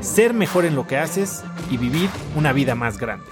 ser mejor en lo que haces y vivir una vida más grande.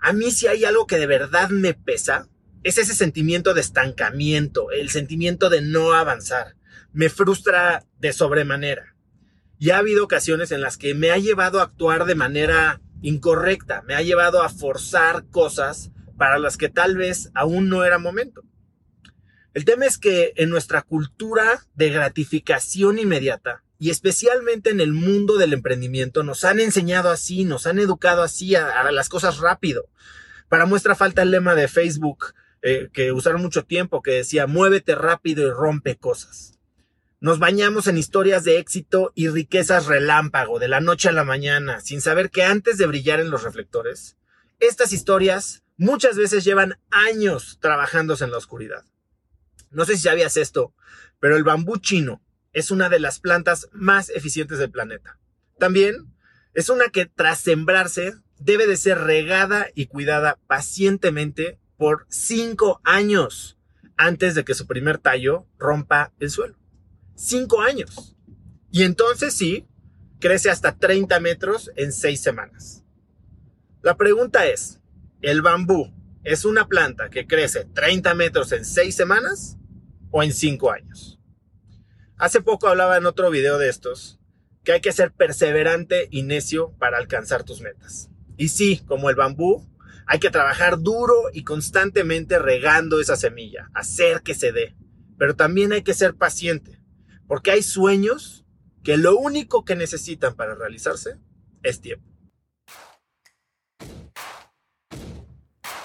A mí si hay algo que de verdad me pesa, es ese sentimiento de estancamiento, el sentimiento de no avanzar. Me frustra de sobremanera. Y ha habido ocasiones en las que me ha llevado a actuar de manera incorrecta, me ha llevado a forzar cosas para las que tal vez aún no era momento. El tema es que en nuestra cultura de gratificación inmediata, y especialmente en el mundo del emprendimiento, nos han enseñado así, nos han educado así a, las cosas rápido. Para muestra falta el lema de Facebook eh, que usaron mucho tiempo, que decía, muévete rápido y rompe cosas. Nos bañamos en historias de éxito y riquezas relámpago de la noche a la mañana, sin saber que antes de brillar en los reflectores, estas historias muchas veces llevan años trabajándose en la oscuridad. No sé si sabías esto, pero el bambú chino es una de las plantas más eficientes del planeta. También es una que tras sembrarse debe de ser regada y cuidada pacientemente por cinco años antes de que su primer tallo rompa el suelo cinco años. Y entonces sí, crece hasta 30 metros en seis semanas. La pregunta es, ¿el bambú es una planta que crece 30 metros en seis semanas o en cinco años? Hace poco hablaba en otro video de estos que hay que ser perseverante y necio para alcanzar tus metas. Y sí, como el bambú, hay que trabajar duro y constantemente regando esa semilla, hacer que se dé. Pero también hay que ser paciente porque hay sueños que lo único que necesitan para realizarse es tiempo.